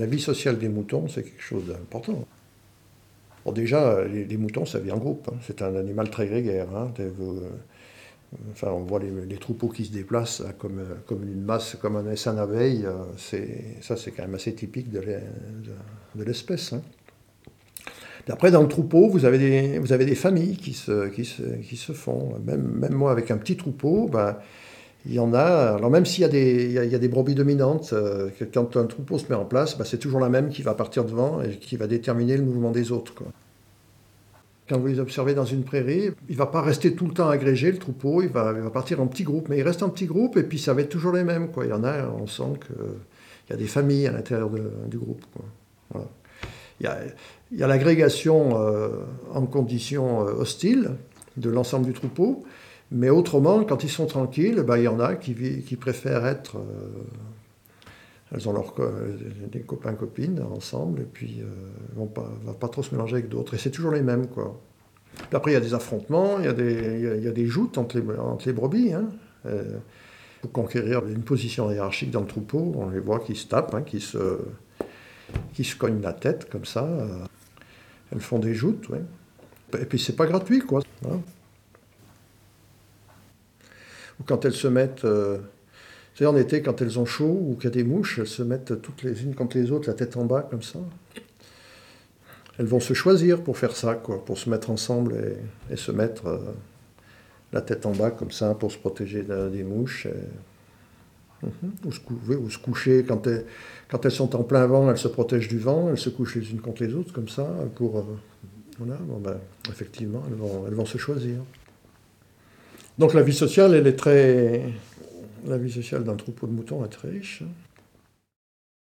La vie sociale des moutons, c'est quelque chose d'important. Bon, déjà, les, moutons, ça vit en groupe. hein. C'est un animal très grégaire. hein. Euh, enfin, on voit les, troupeaux qui se déplacent comme, euh, comme une masse, comme un essaim d'abeilles. euh, Ça, c'est quand même assez typique de l'e- de- de l'espèce. hein. Après, dans le troupeau, vous avez des, familles qui se font. Même, même moi, avec un petit troupeau, ben, il y en a. Alors, même s'il y, y a, y a des brebis dominantes, euh, quand un troupeau se met en place, ben, c'est toujours la même qui va partir devant et qui va déterminer le mouvement des autres. Quand vous les observez dans une prairie, il ne va pas rester tout le temps agrégé, le troupeau, il va, partir en petits groupes. Mais il reste en petits groupes et puis ça va être toujours les mêmes. Il y en a, on sent qu'il y a des familles à l'intérieur du groupe. quoi. Voilà. Il y a, il y a l'agrégation euh, en conditions euh, hostiles de l'ensemble du troupeau, mais autrement, quand ils sont tranquilles, ben, il y en a qui, préfèrent être. euh, elles ont leurs co- des copains copines ensemble et puis euh, vont pas, vont pas trop se mélanger avec d'autres. Et c'est toujours les mêmes quoi. Après il y a des affrontements, il y a des, joutes entre les, brebis. Hein. Euh, pour conquérir une position hiérarchique dans le troupeau, on les voit qui se tapent, hein, qui se cognent la tête comme ça. euh, elles font des joutes. Et puis c'est pas gratuit, quoi. hein. Quand elles se mettent, euh, savez, en été, quand elles ont chaud ou qu'il y a des mouches, elles se mettent toutes les unes contre les autres, la tête en bas, comme ça. Elles vont se choisir pour faire ça, quoi, pour se mettre ensemble et, se mettre euh, la tête en bas, comme ça, pour se protéger de- des mouches. Mhm. Ou, se coucher quand elles, quand elles sont en plein vent, elles se protègent du vent, elles se couchent les unes contre les autres comme ça pour euh, voilà, bon, ben, effectivement elles vont, elles vont se choisir. Donc la vie sociale, elle est très la vie sociale d'un troupeau de moutons est très riche. hein.